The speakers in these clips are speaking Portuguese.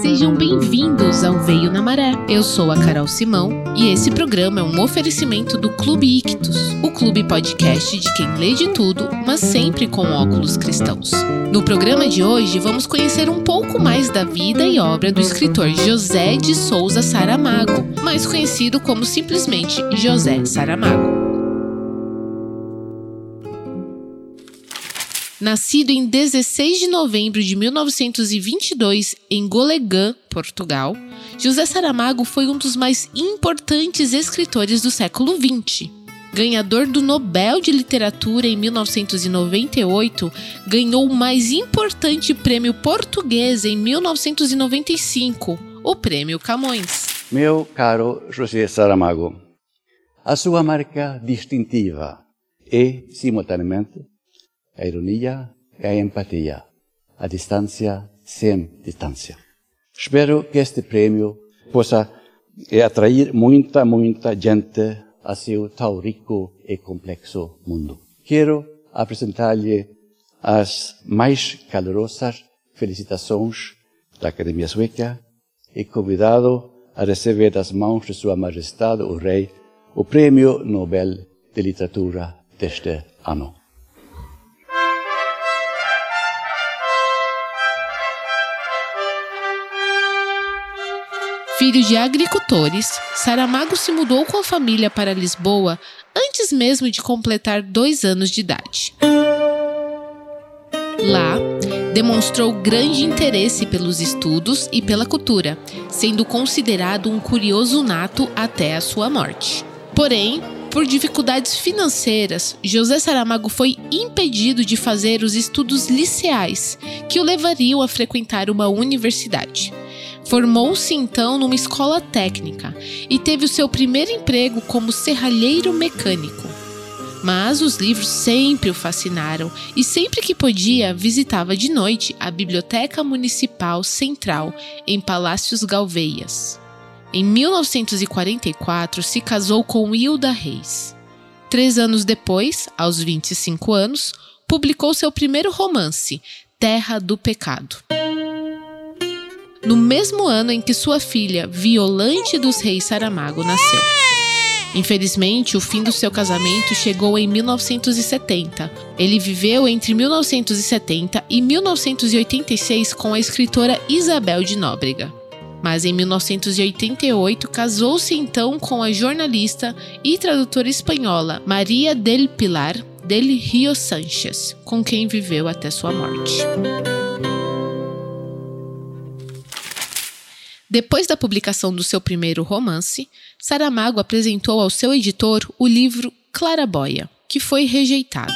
Sejam bem-vindos ao Veio na Maré. Eu sou a Carol Simão e esse programa é um oferecimento do Clube Ictus, o clube podcast de quem lê de tudo, mas sempre com óculos cristãos. No programa de hoje, vamos conhecer um pouco mais da vida e obra do escritor José de Souza Saramago, mais conhecido como simplesmente José Saramago. Nascido em 16 de novembro de 1922 em Golegã, Portugal, José Saramago foi um dos mais importantes escritores do século XX. Ganhador do Nobel de Literatura em 1998, ganhou o mais importante prêmio português em 1995, o Prêmio Camões. Meu caro José Saramago, a sua marca distintiva é, simultaneamente, a ironia e a empatia, a distância sem distância. Espero que este prêmio possa atrair muita, muita gente a seu tão rico e complexo mundo. Quero apresentar-lhe as mais calorosas felicitações da Academia Sueca e convidado a receber das mãos de Sua Majestade o Rei o Prêmio Nobel de Literatura deste ano. Filho de agricultores, Saramago se mudou com a família para Lisboa antes mesmo de completar dois anos de idade. Lá, demonstrou grande interesse pelos estudos e pela cultura, sendo considerado um curioso nato até a sua morte. Porém, por dificuldades financeiras, José Saramago foi impedido de fazer os estudos liceais que o levariam a frequentar uma universidade. Formou-se então numa escola técnica e teve o seu primeiro emprego como serralheiro mecânico. Mas os livros sempre o fascinaram e sempre que podia visitava de noite a Biblioteca Municipal Central em Palácios Galveias. Em 1944 se casou com Hilda Reis. Três anos depois, aos 25 anos, publicou seu primeiro romance, Terra do Pecado no mesmo ano em que sua filha, Violante dos Reis Saramago, nasceu. Infelizmente, o fim do seu casamento chegou em 1970. Ele viveu entre 1970 e 1986 com a escritora Isabel de Nóbrega. Mas em 1988 casou-se então com a jornalista e tradutora espanhola Maria del Pilar del Rio Sánchez, com quem viveu até sua morte. Depois da publicação do seu primeiro romance, Saramago apresentou ao seu editor o livro Claraboia, que foi rejeitado.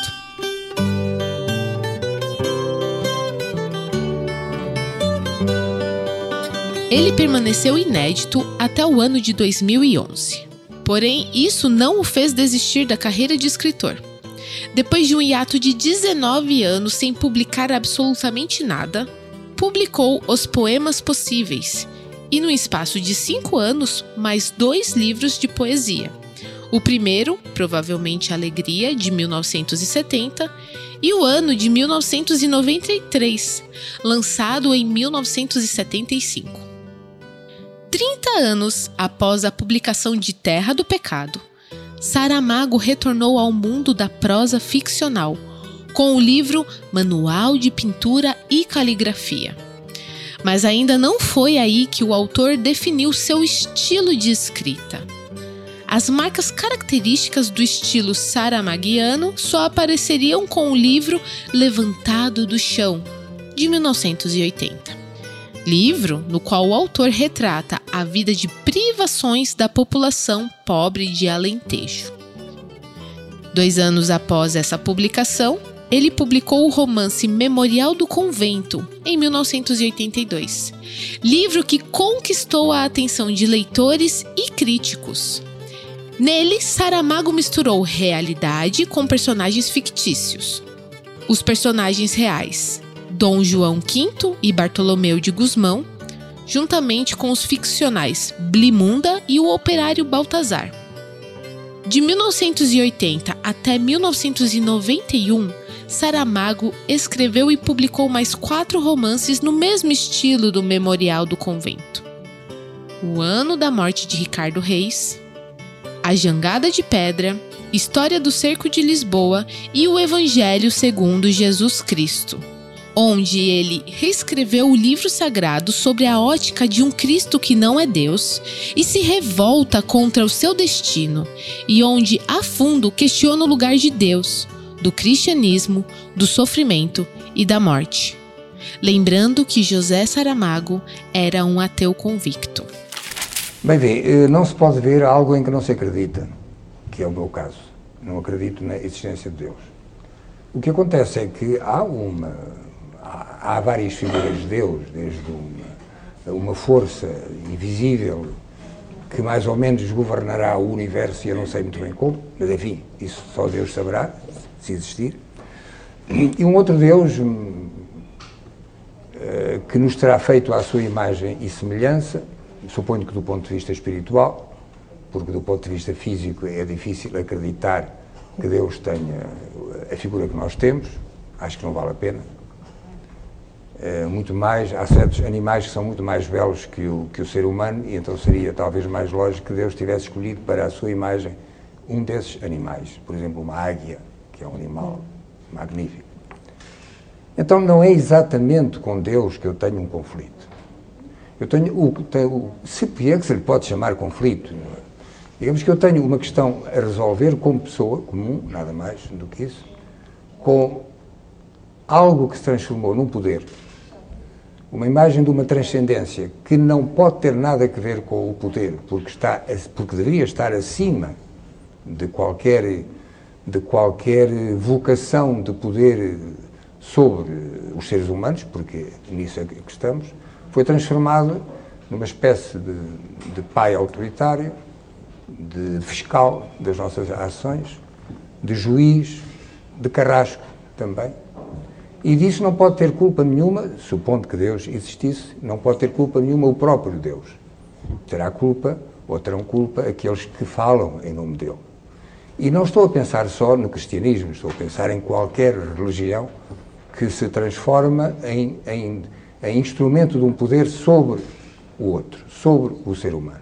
Ele permaneceu inédito até o ano de 2011. Porém, isso não o fez desistir da carreira de escritor. Depois de um hiato de 19 anos sem publicar absolutamente nada, publicou Os Poemas Possíveis, e, no espaço de cinco anos, mais dois livros de poesia. O primeiro, provavelmente Alegria, de 1970, e o ano de 1993, lançado em 1975. 30 anos após a publicação de Terra do Pecado, Saramago retornou ao mundo da prosa ficcional com o livro Manual de Pintura e Caligrafia. Mas ainda não foi aí que o autor definiu seu estilo de escrita. As marcas características do estilo saramaguiano só apareceriam com o livro Levantado do Chão, de 1980. Livro no qual o autor retrata a vida de privações da população pobre de Alentejo. Dois anos após essa publicação, ele publicou o romance Memorial do Convento, em 1982, livro que conquistou a atenção de leitores e críticos. Nele, Saramago misturou realidade com personagens fictícios. Os personagens reais, Dom João V e Bartolomeu de Gusmão, juntamente com os ficcionais Blimunda e o operário Baltazar. De 1980 até 1991, Saramago escreveu e publicou mais quatro romances no mesmo estilo do Memorial do Convento: O Ano da Morte de Ricardo Reis, A Jangada de Pedra, História do Cerco de Lisboa e o Evangelho segundo Jesus Cristo onde ele reescreveu o livro sagrado sobre a ótica de um Cristo que não é Deus e se revolta contra o seu destino, e onde a fundo questiona o lugar de Deus, do cristianismo, do sofrimento e da morte. Lembrando que José Saramago era um ateu convicto. Bem, vê, eh, não se pode ver algo em que não se acredita, que é o meu caso. Não acredito na existência de Deus. O que acontece é que há uma há várias figuras de Deus, desde uma, uma força invisível que mais ou menos governará o universo e eu não sei muito bem como, mas enfim, isso só Deus saberá, se existir. E um outro Deus hum, eh, que nos terá feito à sua imagem e semelhança, suponho que do ponto de vista espiritual, porque do ponto de vista físico é difícil acreditar que Deus tenha a figura que nós temos, acho que não vale a pena. Eh, muito mais, há certos animais que são muito mais belos que o, que o ser humano e então seria talvez mais lógico que Deus tivesse escolhido para a sua imagem um desses animais, por exemplo, uma águia, que é um animal magnífico. Então não é exatamente com Deus que eu tenho um conflito. Eu tenho o, tenho, se é que se lhe pode chamar conflito. Digamos que eu tenho uma questão a resolver como pessoa comum, nada mais do que isso, com algo que se transformou num poder uma imagem de uma transcendência que não pode ter nada a ver com o poder, porque, está, porque deveria estar acima de qualquer, de qualquer vocação de poder sobre os seres humanos, porque nisso é que estamos, foi transformado numa espécie de, de pai autoritário, de fiscal das nossas ações, de juiz, de carrasco também. E disso não pode ter culpa nenhuma, supondo que Deus existisse, não pode ter culpa nenhuma o próprio Deus. Terá culpa, ou terão culpa, aqueles que falam em nome dele. E não estou a pensar só no cristianismo, estou a pensar em qualquer religião que se transforma em, em, em instrumento de um poder sobre o outro, sobre o ser humano.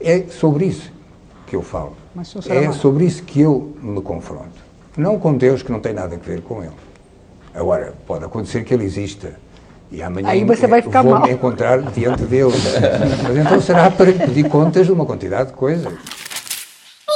É sobre isso que eu falo. É sobre isso que eu me confronto. Não com Deus, que não tem nada a ver com ele. Agora, pode acontecer que ele exista. E amanhã Aí você vai ficar vou mal. me encontrar diante dele. Mas então será para lhe pedir contas de uma quantidade de coisas.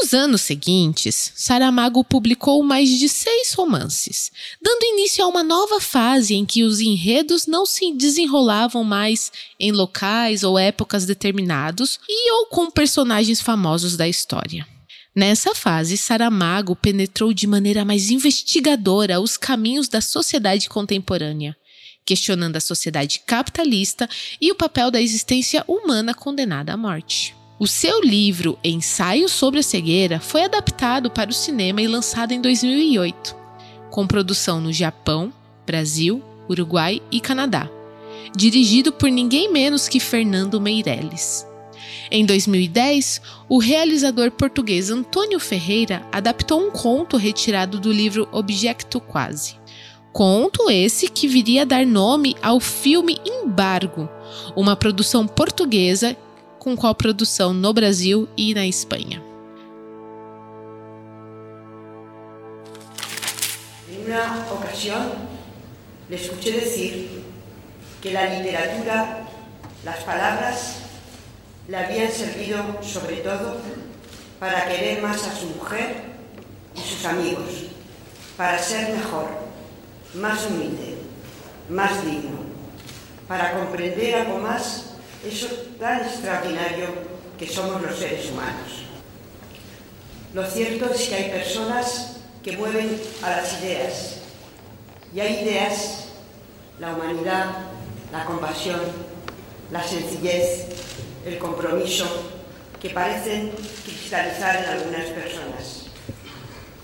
Nos anos seguintes, Saramago publicou mais de seis romances, dando início a uma nova fase em que os enredos não se desenrolavam mais em locais ou épocas determinados e ou com personagens famosos da história. Nessa fase, Saramago penetrou de maneira mais investigadora os caminhos da sociedade contemporânea, questionando a sociedade capitalista e o papel da existência humana condenada à morte. O seu livro Ensaio sobre a Cegueira foi adaptado para o cinema e lançado em 2008, com produção no Japão, Brasil, Uruguai e Canadá, dirigido por ninguém menos que Fernando Meirelles. Em 2010, o realizador português Antônio Ferreira adaptou um conto retirado do livro Objecto Quase. Conto esse que viria a dar nome ao filme Embargo, uma produção portuguesa com coprodução no Brasil e na Espanha. Em uma ocasião, le escuché decir que a literatura, as palavras le habían servido sobre todo para querer más a su mujer y sus amigos, para ser mejor, más humilde, más digno, para comprender algo más eso tan extraordinario que somos los seres humanos. Lo cierto es que hay personas que mueven a las ideas y hay ideas, la humanidad, la compasión, la sencillez, el compromiso que parecen cristalizar en algunas personas.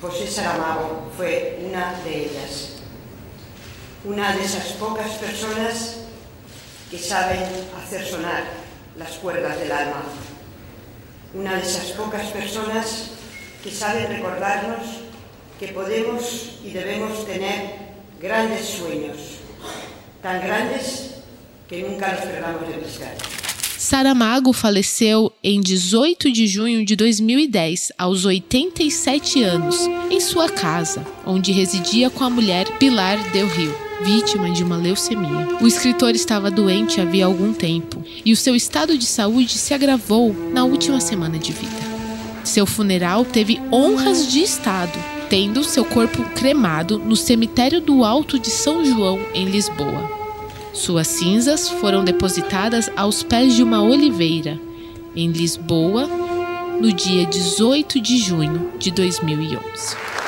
José Saramago fue una de ellas, una de esas pocas personas que saben hacer sonar las cuerdas del alma, una de esas pocas personas que saben recordarnos que podemos y debemos tener grandes sueños, tan grandes que nunca los perdamos de buscar. Saramago faleceu em 18 de junho de 2010, aos 87 anos, em sua casa, onde residia com a mulher Pilar Del Rio, vítima de uma leucemia. O escritor estava doente havia algum tempo e o seu estado de saúde se agravou na última semana de vida. Seu funeral teve honras de Estado, tendo seu corpo cremado no cemitério do Alto de São João, em Lisboa. Suas cinzas foram depositadas aos pés de uma oliveira, em Lisboa, no dia 18 de junho de 2011.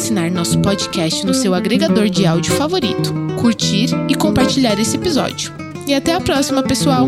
Assinar nosso podcast no seu agregador de áudio favorito, curtir e compartilhar esse episódio. E até a próxima, pessoal!